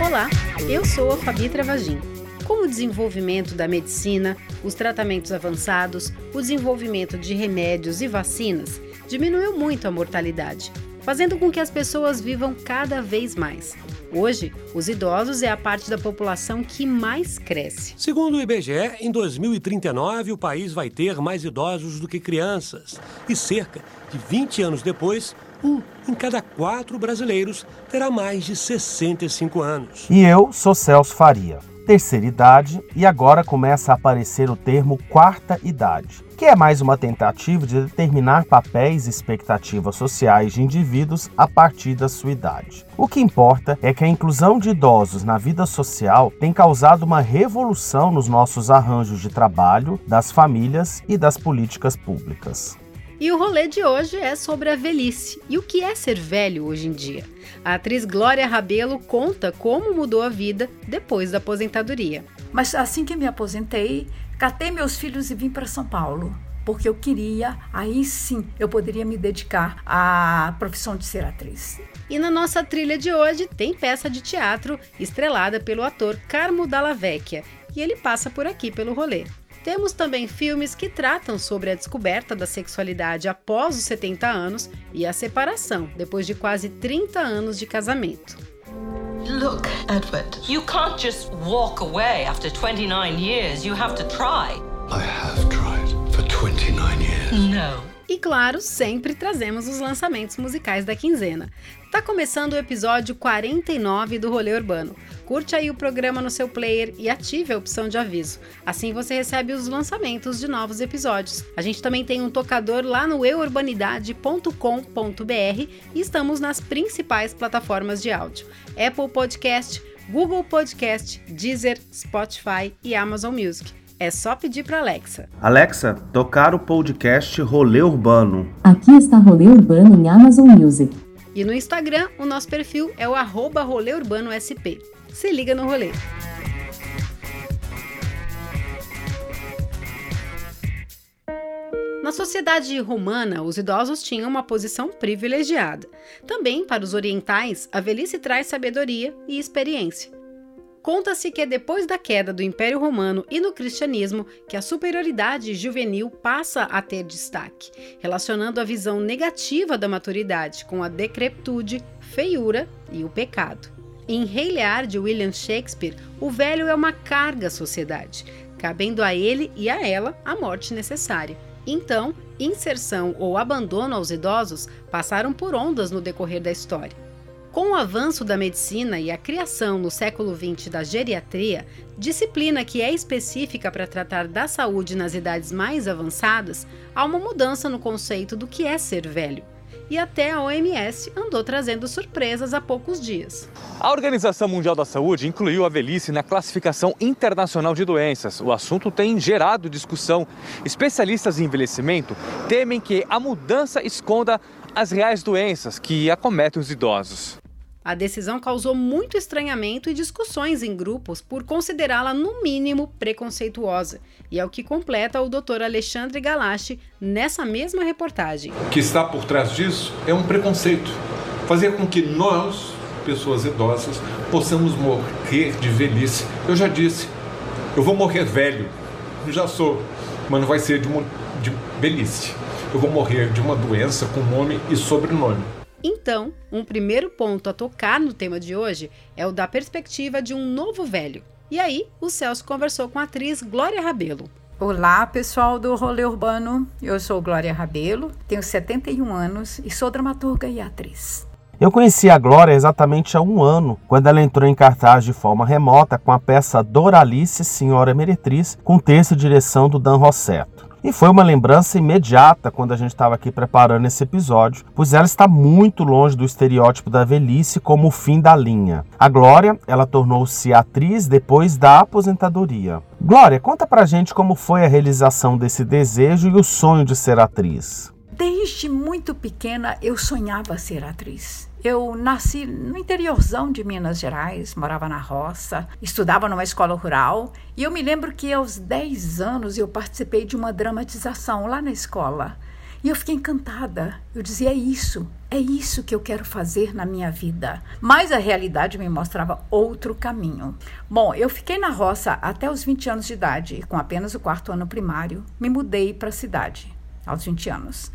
Olá, eu sou a Fabi Travagin. Com o desenvolvimento da medicina, os tratamentos avançados, o desenvolvimento de remédios e vacinas, diminuiu muito a mortalidade, fazendo com que as pessoas vivam cada vez mais. Hoje, os idosos é a parte da população que mais cresce. Segundo o IBGE, em 2039 o país vai ter mais idosos do que crianças. E cerca de 20 anos depois, um em cada quatro brasileiros terá mais de 65 anos. E eu sou Celso Faria, terceira idade, e agora começa a aparecer o termo quarta idade, que é mais uma tentativa de determinar papéis e expectativas sociais de indivíduos a partir da sua idade. O que importa é que a inclusão de idosos na vida social tem causado uma revolução nos nossos arranjos de trabalho, das famílias e das políticas públicas. E o rolê de hoje é sobre a velhice e o que é ser velho hoje em dia. A atriz Glória Rabelo conta como mudou a vida depois da aposentadoria. Mas assim que me aposentei, catei meus filhos e vim para São Paulo. Porque eu queria, aí sim, eu poderia me dedicar à profissão de ser atriz. E na nossa trilha de hoje tem peça de teatro estrelada pelo ator Carmo Dalla Vecchia, e ele passa por aqui pelo rolê. Temos também filmes que tratam sobre a descoberta da sexualidade após os 70 anos e a separação depois de quase 30 anos de casamento. Look, Edward, you can't just walk away after 29 years. You have to try. I have tried for 29 years. No. E claro, sempre trazemos os lançamentos musicais da quinzena. Tá começando o episódio 49 do Rolê Urbano. Curte aí o programa no seu player e ative a opção de aviso. Assim você recebe os lançamentos de novos episódios. A gente também tem um tocador lá no euurbanidade.com.br e estamos nas principais plataformas de áudio: Apple Podcast, Google Podcast, Deezer, Spotify e Amazon Music. É só pedir para Alexa. Alexa, tocar o podcast Rolê Urbano. Aqui está Rolê Urbano em Amazon Music. E no Instagram, o nosso perfil é o arroba Rolê Urbano SP. Se liga no rolê. Na sociedade romana, os idosos tinham uma posição privilegiada. Também, para os orientais, a velhice traz sabedoria e experiência. Conta-se que é depois da queda do Império Romano e no cristianismo que a superioridade juvenil passa a ter destaque, relacionando a visão negativa da maturidade com a decrepitude, feiura e o pecado. Em Rei Lear de William Shakespeare, o velho é uma carga à sociedade, cabendo a ele e a ela a morte necessária. Então, inserção ou abandono aos idosos passaram por ondas no decorrer da história. Com o avanço da medicina e a criação no século XX da geriatria, disciplina que é específica para tratar da saúde nas idades mais avançadas, há uma mudança no conceito do que é ser velho e até a OMS andou trazendo surpresas há poucos dias. A Organização Mundial da Saúde incluiu a velhice na classificação internacional de doenças. O assunto tem gerado discussão. Especialistas em envelhecimento temem que a mudança esconda as reais doenças que acometem os idosos. A decisão causou muito estranhamento e discussões em grupos por considerá-la, no mínimo, preconceituosa. E é o que completa o Dr. Alexandre Galache nessa mesma reportagem. O que está por trás disso é um preconceito. Fazer com que nós, pessoas idosas, possamos morrer de velhice. Eu já disse, eu vou morrer velho. Já sou, mas não vai ser de, de velhice. Eu vou morrer de uma doença com nome e sobrenome. Então, um primeiro ponto a tocar no tema de hoje é o da perspectiva de um novo velho. E aí, o Celso conversou com a atriz Glória Rabelo. Olá, pessoal do Rolê Urbano. Eu sou Glória Rabelo, tenho 71 anos e sou dramaturga e atriz. Eu conheci a Glória exatamente há um ano, quando ela entrou em cartaz de forma remota com a peça Doralice, Senhora Meretriz, com texto e direção do Dan Rossetto. E foi uma lembrança imediata quando a gente estava aqui preparando esse episódio, pois ela está muito longe do estereótipo da velhice como o fim da linha. A Glória, ela tornou-se atriz depois da aposentadoria. Glória, conta pra gente como foi a realização desse desejo e o sonho de ser atriz. desde muito pequena eu sonhava ser atriz. Eu nasci no interiorzão de Minas Gerais, morava na roça, estudava numa escola rural e eu me lembro que aos 10 anos eu participei de uma dramatização lá na escola. E eu fiquei encantada. Eu dizia: é isso, é isso que eu quero fazer na minha vida. Mas a realidade me mostrava outro caminho. Bom, eu fiquei na roça até os 20 anos de idade, com apenas o quarto ano primário. Me mudei para a cidade aos 20 anos.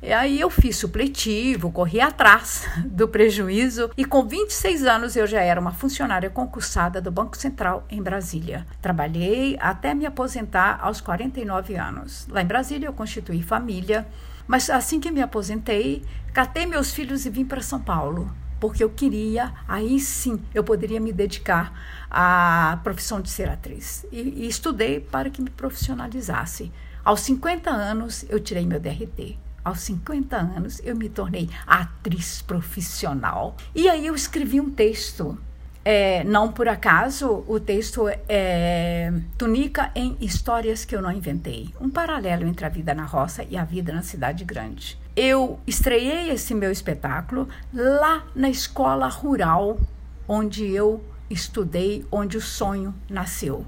E aí eu fiz supletivo, corri atrás do prejuízo e com 26 anos eu já era uma funcionária concursada do Banco Central em Brasília. Trabalhei até me aposentar aos 49 anos. Lá em Brasília eu constituí família, mas assim que me aposentei, catei meus filhos e vim para São Paulo porque eu queria, aí sim eu poderia me dedicar à profissão de ser atriz. E, e, estudei para que me profissionalizasse. Aos 50 anos eu tirei meu DRT aos 50 anos, eu me tornei atriz profissional. E aí eu escrevi um texto. É, não por acaso, o texto é Tunica em Histórias que eu não inventei. Um paralelo entre a vida na roça e a vida na cidade grande. Eu estreiei esse meu espetáculo lá na escola rural onde eu estudei, onde o sonho nasceu.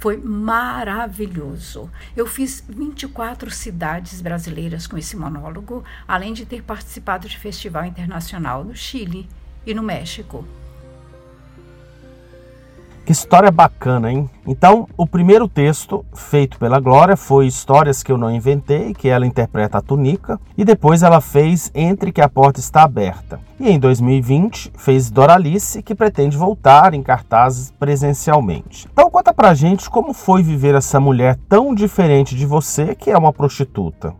Foi maravilhoso. Eu fiz 24 cidades brasileiras com esse monólogo, além de ter participado de festival internacional no Chile e no México. Que história bacana, hein? Então, o primeiro texto feito pela Glória foi Histórias que eu não inventei, que ela interpreta a Tunica, e depois ela fez Entre que a porta está aberta. E em 2020 fez Doralice, que pretende voltar em cartazes presencialmente. Então, conta pra gente como foi viver essa mulher tão diferente de você, que é uma prostituta.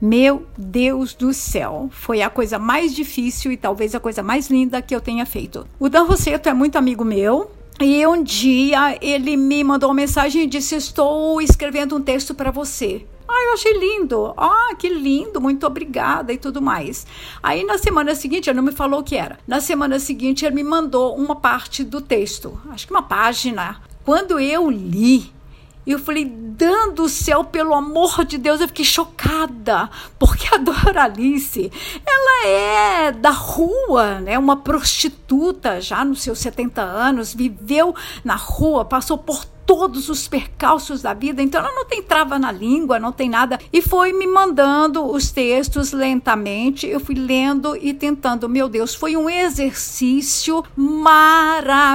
Meu Deus do céu, foi a coisa mais difícil e talvez a coisa mais linda que eu tenha feito. O Dan Rosseto é muito amigo meu, e um dia ele me mandou uma mensagem e disse: Estou escrevendo um texto para você. Ah, eu achei lindo. Ah, que lindo, muito obrigada e tudo mais. Aí na semana seguinte, ele não me falou o que era. Na semana seguinte, ele me mandou uma parte do texto, acho que uma página. Quando eu li, e eu falei, dando o céu, pelo amor de Deus, eu fiquei chocada, porque a Doralice, ela é da rua, né? Uma prostituta já nos seus 70 anos, viveu na rua, passou por todos os percalços da vida, então ela não tem trava na língua, não tem nada. E foi me mandando os textos lentamente, eu fui lendo e tentando. Meu Deus, foi um exercício maravilhoso,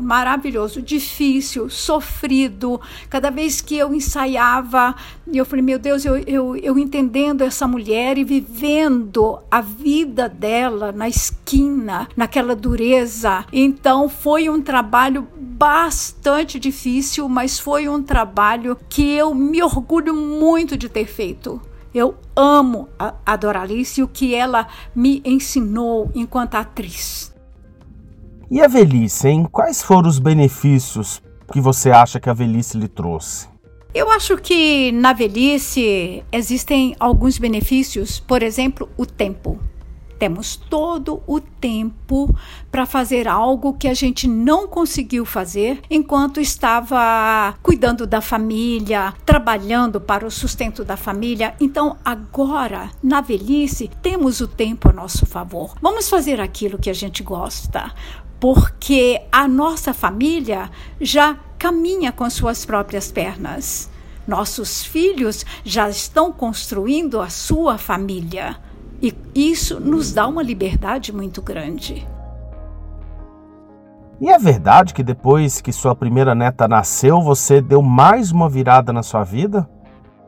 maravilhoso, difícil, sofrido. Cada vez que eu ensaiava, eu falei, meu Deus, eu, eu, eu entendendo essa mulher e vivendo a vida dela na esquina, naquela dureza. Então foi um trabalho bastante difícil, mas foi um trabalho que eu me orgulho muito de ter feito. Eu amo a, a Doralice e o que ela me ensinou enquanto atriz. E a velhice, hein? Quais foram os benefícios que você acha que a velhice lhe trouxe? Eu acho que na velhice existem alguns benefícios, por exemplo, o tempo. Temos todo o tempo para fazer algo que a gente não conseguiu fazer enquanto estava cuidando da família, trabalhando para o sustento da família. Então, agora, na velhice, temos o tempo a nosso favor. Vamos fazer aquilo que a gente gosta, porque a nossa família já caminha com suas próprias pernas. Nossos filhos já estão construindo a sua família. E isso nos dá uma liberdade muito grande. E é verdade que depois que sua primeira neta nasceu, você deu mais uma virada na sua vida?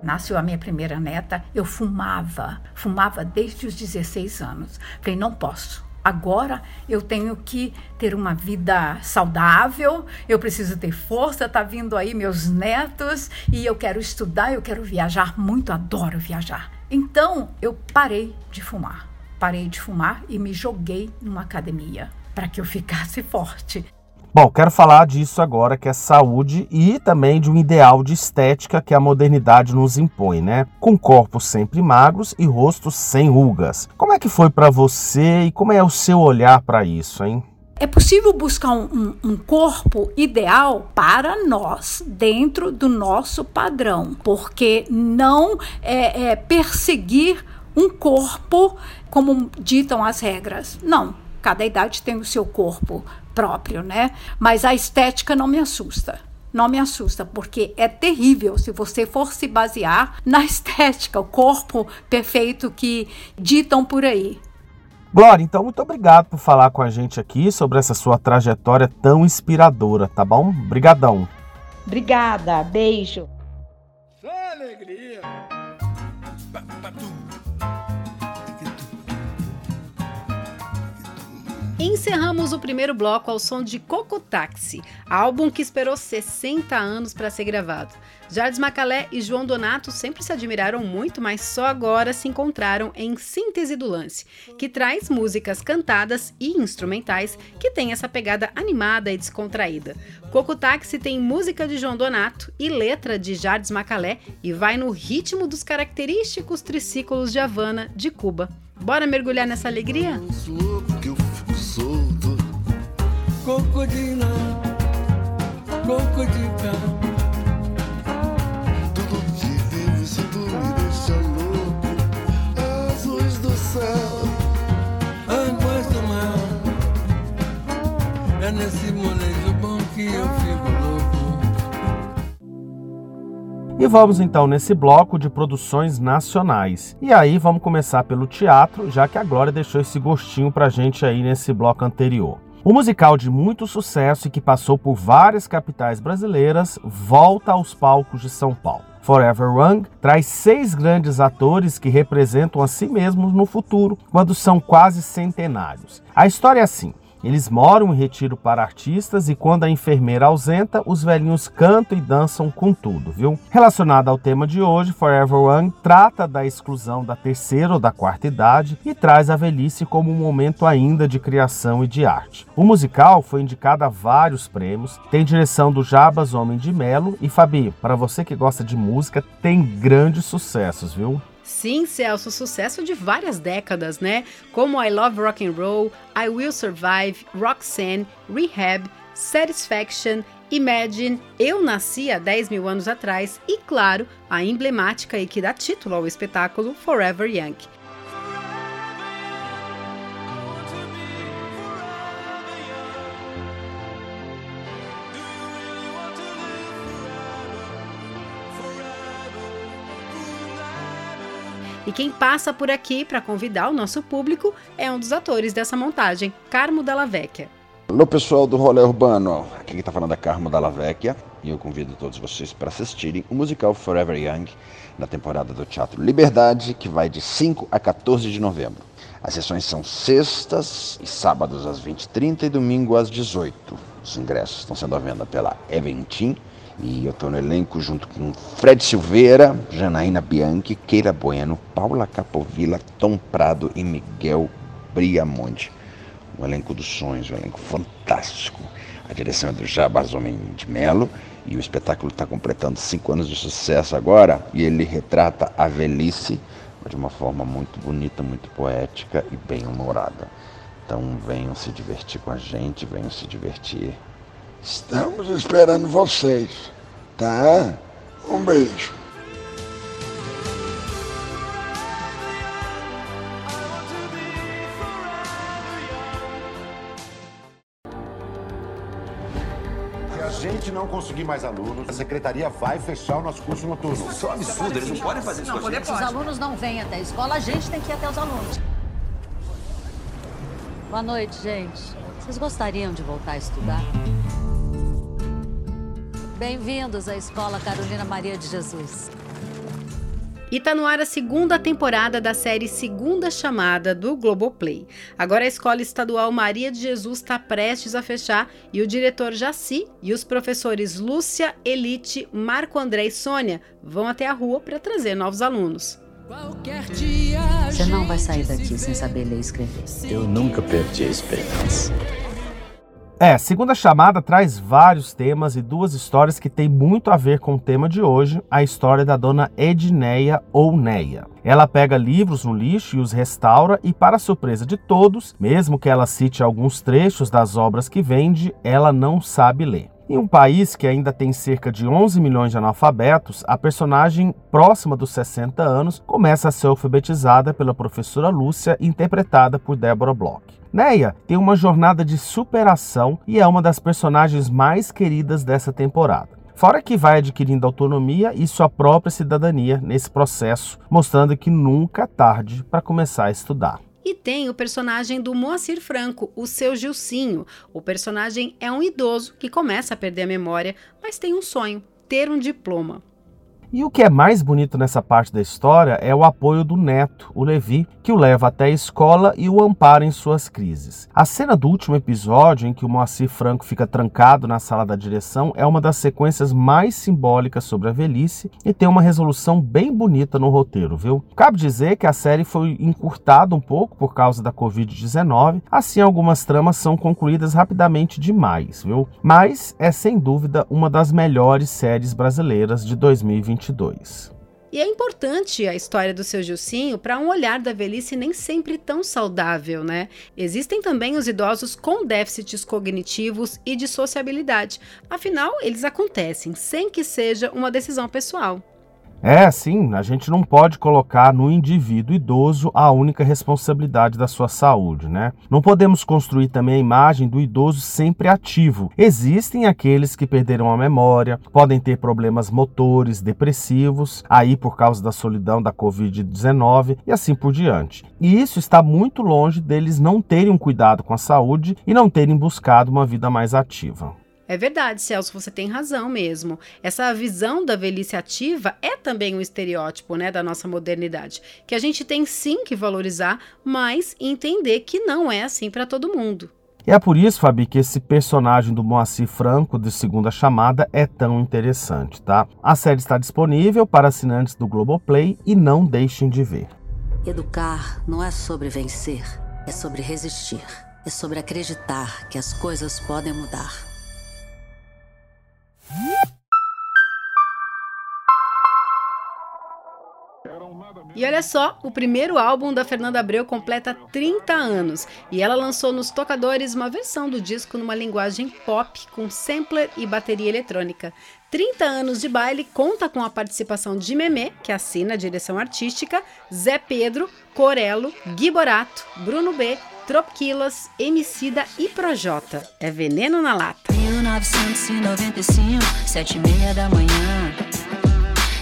Nasceu a minha primeira neta, eu fumava, fumava desde os 16 anos. Falei, não posso. Agora eu tenho que ter uma vida saudável, eu preciso ter força, tá vindo aí meus netos e eu quero estudar, eu quero viajar muito, adoro viajar. Então eu parei de fumar. Parei de fumar e me joguei numa academia para que eu ficasse forte. Bom, quero falar disso agora, que é saúde e também de um ideal de estética que a modernidade nos impõe, né? Com corpos sempre magros e rostos sem rugas. Como é que foi para você e como é o seu olhar para isso, hein? É possível buscar um, um, um, corpo ideal para nós, dentro do nosso padrão, porque não é, é perseguir um corpo como ditam as regras. Não, cada idade tem o seu corpo próprio, né? Mas a estética não me assusta. Não me assusta, porque é terrível se você for se basear na estética, o corpo perfeito que ditam por aí. Glória, então muito obrigado por falar com a gente aqui sobre essa sua trajetória tão inspiradora, tá bom? Obrigadão. Obrigada, beijo. Só alegria. Encerramos o primeiro bloco ao som de Coco Taxi, álbum que esperou 60 anos para ser gravado. Jardim Macalé e João Donato sempre se admiraram muito, mas só agora se encontraram em Síntese do Lance, que traz músicas cantadas e instrumentais que tem essa pegada animada e descontraída. Coco Taxi tem música de João Donato e letra de Jardim Macalé e vai no ritmo dos característicos triciclos de Havana de Cuba. Bora mergulhar nessa alegria? solto Cocodina, cocodica Tudo que vivo se tu me deixa louco Azuis do céu Águas do mar É nesse molejo bom que eu fico louco e vamos então nesse bloco de produções nacionais. E aí vamos começar pelo teatro, já que a Glória deixou esse gostinho pra gente aí nesse bloco anterior. O musical de muito sucesso e que passou por várias capitais brasileiras volta aos palcos de São Paulo. Forever Young traz seis grandes atores que representam a si mesmos no futuro, quando são quase centenários. A história é assim: eles moram em retiro para artistas e quando a enfermeira ausenta, os velhinhos cantam e dançam com tudo, viu? Relacionado ao tema de hoje, Forever Young trata da exclusão da terceira ou da quarta idade e traz a velhice como um momento ainda de criação e de arte. O musical foi indicado a vários prêmios, tem direção do Jabas Homem de Melo e Fabi, para você que gosta de música, tem grandes sucessos, viu? Sim, Celso, sucesso de várias décadas, né? Como I Love Rock and Roll, I Will Survive, Roxanne, Rehab, Satisfaction, Imagine, Eu Nasci há 10 mil anos atrás e, claro, a emblemática e que dá título ao espetáculo Forever Young. E quem passa por aqui para convidar o nosso público é um dos atores dessa montagem, Carmo Dalla Vecchia. Alô pessoal do Rolê Urbano, aqui quem está falando é Carmo Dalla Vecchia e eu convido todos vocês para assistirem o musical Forever Young na temporada do Teatro Liberdade, que vai de 5 a 14 de novembro. As sessões são sextas e sábados às 20h30 e domingo às 18 Os ingressos estão sendo à venda pela Eventim e eu estou no elenco junto com Fred Silveira, Janaína Bianchi, Keira Bueno, Paula Capovilla, Tom Prado e Miguel Briamonte. Um elenco dos sonhos, um elenco fantástico. A direção é do Jabas Homem de Melo e o espetáculo está completando cinco anos de sucesso agora e ele retrata a velhice de uma forma muito bonita, muito poética e bem humorada. Então venham se divertir com a gente, venham se divertir Estamos esperando vocês, tá? Um beijo. Se a gente não conseguir mais alunos, a secretaria vai fechar o nosso curso noturno. Isso é um absurdo, eles não podem fazer isso não, com a gente. Se os alunos não vêm até a escola, a gente tem que ir até os alunos. Boa noite, gente. Vocês gostariam de voltar a estudar? Bem-vindos à Escola Carolina Maria de Jesus. E tá no ar a segunda temporada da série Segunda Chamada do Globoplay. Agora a Escola Estadual Maria de Jesus está prestes a fechar e o diretor Jaci e os professores Lúcia, Elite, Marco André e Sônia vão até a rua para trazer novos alunos. Você não vai sair daqui sem saber ler e escrever. Eu nunca perdi a esperança. É, segunda chamada traz vários temas e duas histórias que têm muito a ver com o tema de hoje, a história da dona Edneia ou Neia. Ela pega livros no lixo e os restaura e, para surpresa de todos, mesmo que ela cite alguns trechos das obras que vende, ela não sabe ler. Em um país que ainda tem cerca de 11 milhões de analfabetos, a personagem próxima dos 60 anos começa a ser alfabetizada pela professora Lúcia, interpretada por Deborah Bloch. Neia tem uma jornada de superação e é uma das personagens mais queridas dessa temporada. Fora que vai adquirindo autonomia e sua própria cidadania nesse processo, mostrando que nunca é tarde para começar a estudar. E tem o personagem do Moacir Franco, o seu Gilcinho. O personagem é um idoso que começa a perder a memória, mas tem um sonho: ter um diploma. E o que é mais bonito nessa parte da história é o apoio do neto, o Levi, que o leva até a escola e o ampara em suas crises. A cena do último episódio, em que o Moacir Franco fica trancado na sala da direção, é uma das sequências mais simbólicas sobre a velhice e tem uma resolução bem bonita no roteiro, viu? Cabe dizer que a série foi encurtada um pouco por causa da Covid-19, assim algumas tramas são concluídas rapidamente demais, viu? Mas é sem dúvida uma das melhores séries brasileiras de 2020. 2022. E é importante a história do seu Gilcinho para um olhar da velhice nem sempre tão saudável, né? Existem também os idosos com déficits cognitivos e de sociabilidade. Afinal, eles acontecem sem que seja uma decisão pessoal. É, sim, a gente não pode colocar no indivíduo idoso a única responsabilidade da sua saúde, né? Não podemos construir também a imagem do idoso sempre ativo. Existem aqueles que perderam a memória, podem ter problemas motores, depressivos, aí por causa da solidão da Covid-19 e assim por diante. E isso está muito longe deles não terem um cuidado com a saúde e não terem buscado uma vida mais ativa. É verdade, Celso, você tem razão mesmo. Essa visão da velhice ativa é também um estereótipo, né, da nossa modernidade, que a gente tem sim que valorizar, mas entender que não é assim para todo mundo. E é por isso, Fabi, que esse personagem do Moacir Franco de Segunda Chamada é tão interessante, tá? A série está disponível para assinantes do Globoplay e não deixem de ver. Educar não é sobre vencer, é sobre resistir. É sobre acreditar que as coisas podem mudar. E olha só, o primeiro álbum da Fernanda Abreu completa 30 anos e ela lançou nos tocadores uma versão do disco numa linguagem pop com sampler e bateria eletrônica. 30 anos de baile conta com a participação de Memê, que assina a direção artística, Zé Pedro, Corello, Gui Borato, Bruno B, Tropquilas, Emicida e Projota. É veneno na lata. 1995, sete e meia da manhã.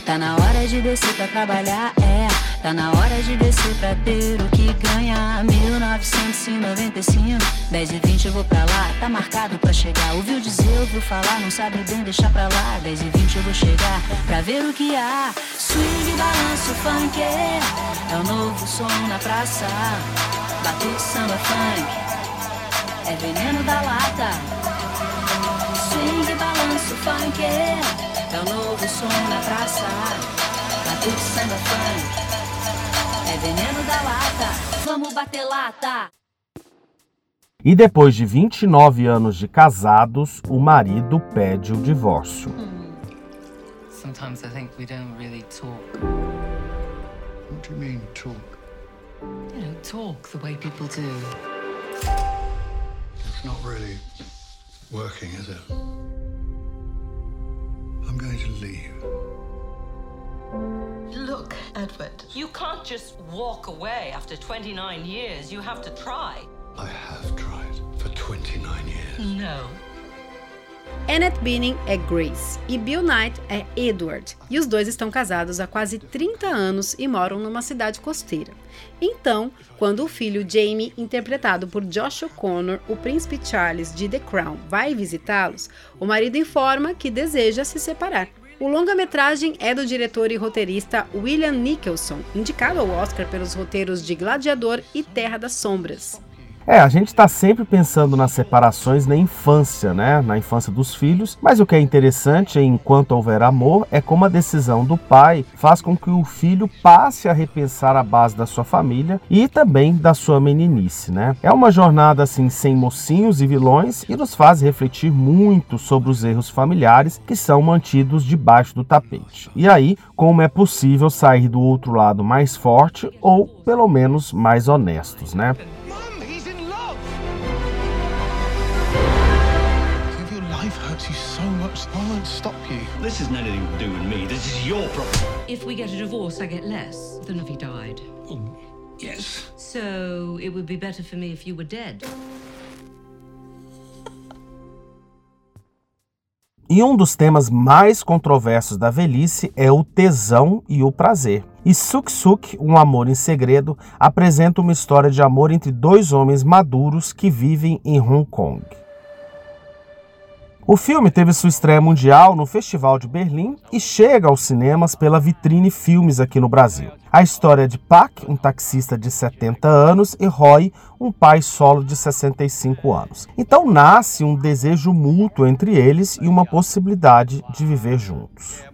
Tá na hora de descer pra trabalhar, é. Tá na hora de descer pra ter o que ganhar. 1995, 10 e 20 eu vou pra lá. Tá marcado pra chegar. Ouviu dizer, ouviu falar, não sabe bem, deixar pra lá. 10 e 20 eu vou chegar pra ver o que há. Swing, balanço, funk, é, é o novo som na praça. Batuque, samba, funk, é veneno da lata. Swing, balanço, funk, é, é o novo som na praça. Batuque, samba, funk. É veneno da lata, vamos bater lata. E depois de 29 anos de casados, o marido pede o divórcio. Sometimes I think we don't really talk. What do you mean, talk? You know, talk the way people do. It's not really working, is it? I'm going to leave. Look, Edward, you can't just walk away after 29 years. You have to try. I have tried for 29 years. No. Annette Bening é Grace e Bill Knight é Edward, e os dois estão casados há quase 30 anos e moram numa cidade costeira. Então, quando o filho Jamie, interpretado por Josh O'Connor, o príncipe Charles de The Crown, vai visitá-los, o marido informa que deseja se separar. O longa-metragem é do diretor e roteirista William Nicholson, indicado ao Oscar pelos roteiros de Gladiador e Terra das Sombras. É, a gente está sempre pensando nas separações na infância, né? Na infância dos filhos, mas o que é interessante, enquanto houver amor, é como a decisão do pai faz com que o filho passe a repensar a base da sua família e também da sua meninice, né? É uma jornada assim sem mocinhos e vilões e nos faz refletir muito sobre os erros familiares que são mantidos debaixo do tapete. E aí, como é possível sair do outro lado mais forte ou pelo menos mais honestos, né? Much, I won't stop you. This has nothing to do with me. This is your problem. If we get a divorce, I get less than if he died. Yes. So it would be better for me if you were dead. E um dos temas mais controversos da velhice é o tesão e o prazer. E Suk Suk, Um Amor em Segredo, apresenta uma história de amor entre dois homens maduros que vivem em Hong Kong. O filme teve sua estreia mundial no Festival de Berlim e chega aos cinemas pela Vitrine Filmes aqui no Brasil. A história é de Pak, um taxista de 70 anos, e Roy, um pai solo de 65 anos. Então nasce um desejo mútuo entre eles e uma possibilidade de viver juntos.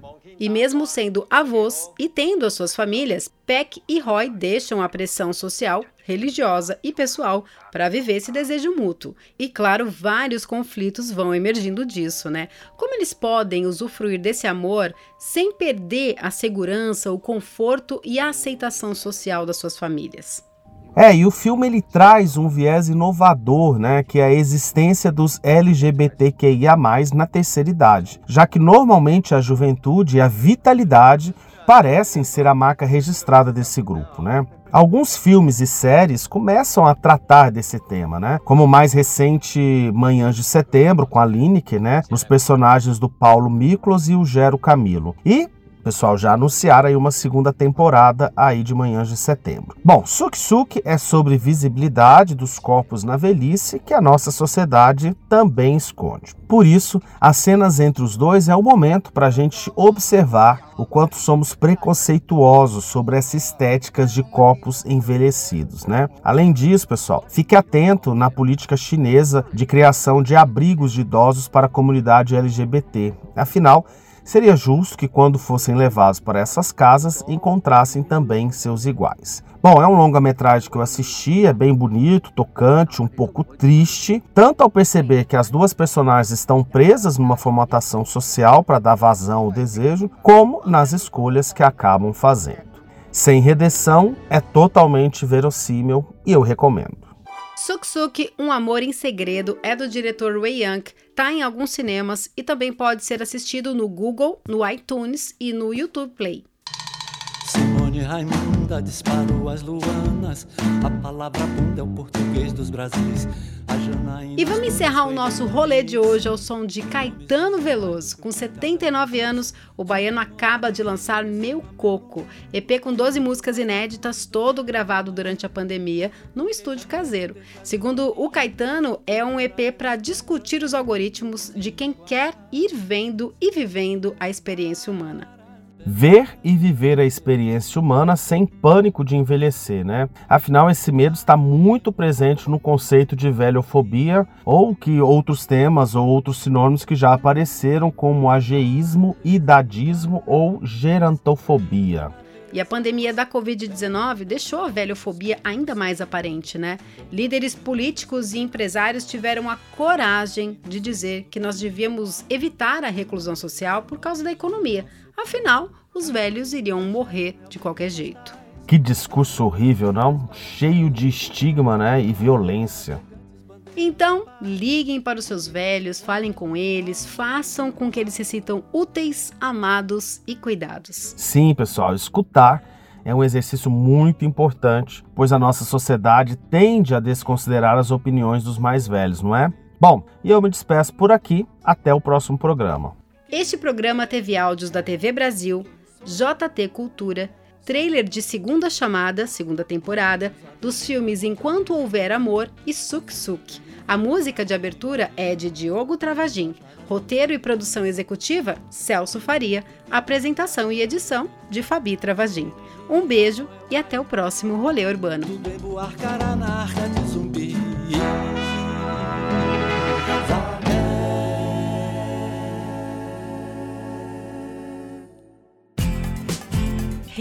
E mesmo sendo avós e tendo as suas famílias, Peck e Roy deixam a pressão social, religiosa e pessoal para viver esse desejo mútuo. E claro, vários conflitos vão emergindo disso, né? Como eles podem usufruir desse amor sem perder a segurança, o conforto e a aceitação social das suas famílias? É, e o filme ele traz um viés inovador, né, que é a existência dos LGBTQIA+ na terceira idade, já que normalmente a juventude e a vitalidade parecem ser a marca registrada desse grupo, né? Alguns filmes e séries começam a tratar desse tema, né? Como o mais recente Manhãs de Setembro, com a Lineker, né? Nos personagens do Paulo Miklos e o Gero Camilo. E Pessoal, já anunciaram aí uma segunda temporada aí de Manhãs de Setembro. Bom, Suk Suk é sobre visibilidade dos corpos na velhice que a nossa sociedade também esconde. Por isso, as cenas entre os dois é o momento para a gente observar o quanto somos preconceituosos sobre essa estética de corpos envelhecidos, né? Além disso, pessoal, fique atento na política chinesa de criação de abrigos de idosos para a comunidade LGBT. Afinal, Seria justo que, quando fossem levados para essas casas, encontrassem também seus iguais. Bom, é um longa-metragem que eu assisti, é bem bonito, tocante, um pouco triste, tanto ao perceber que as duas personagens estão presas numa formatação social para dar vazão ao desejo, como nas escolhas que acabam fazendo. Sem redenção, é totalmente verossímil e eu recomendo. Suk Suk, Um Amor em Segredo, é do diretor Wei Young, tá em alguns cinemas e também pode ser assistido no Google, no iTunes e no YouTube Play. Simone Raimunda disparou as luanas. A palavra bunda é o português dos Brasis. E vamos encerrar o nosso rolê de hoje ao som de Caetano Veloso. Com 79 anos, o baiano acaba de lançar Meu Coco, EP com 12 músicas inéditas, todo gravado durante a pandemia, num estúdio caseiro. Segundo o Caetano, é um EP para discutir os algoritmos de quem quer ir vendo e vivendo a experiência humana. Ver e viver a experiência humana sem pânico de envelhecer, né? Afinal, esse medo está muito presente no conceito de velhofobia ou que outros temas ou outros sinônimos que já apareceram como ageísmo, idadismo ou gerantofobia. E a pandemia da Covid-19 deixou a velhofobia ainda mais aparente, né? Líderes políticos e empresários tiveram a coragem de dizer que nós devíamos evitar a reclusão social por causa da economia. Afinal, os velhos iriam morrer de qualquer jeito. Que discurso horrível, não? Cheio de estigma, né? E violência. Então, liguem para os seus velhos, falem com eles, façam com que eles se sintam úteis, amados e cuidados. Sim, pessoal, escutar é um exercício muito importante, pois a nossa sociedade tende a desconsiderar as opiniões dos mais velhos, não é? Bom, e eu me despeço por aqui, até o próximo programa. Este programa teve áudios da TV Brasil, JT Cultura, trailer de segunda chamada, segunda temporada, dos filmes Enquanto Houver Amor e Suk Suk. A música de abertura é de Diogo Travagin. Roteiro e produção executiva, Celso Faria. Apresentação e edição, de Fabi Travagin. Um beijo e até o próximo Rolê Urbano.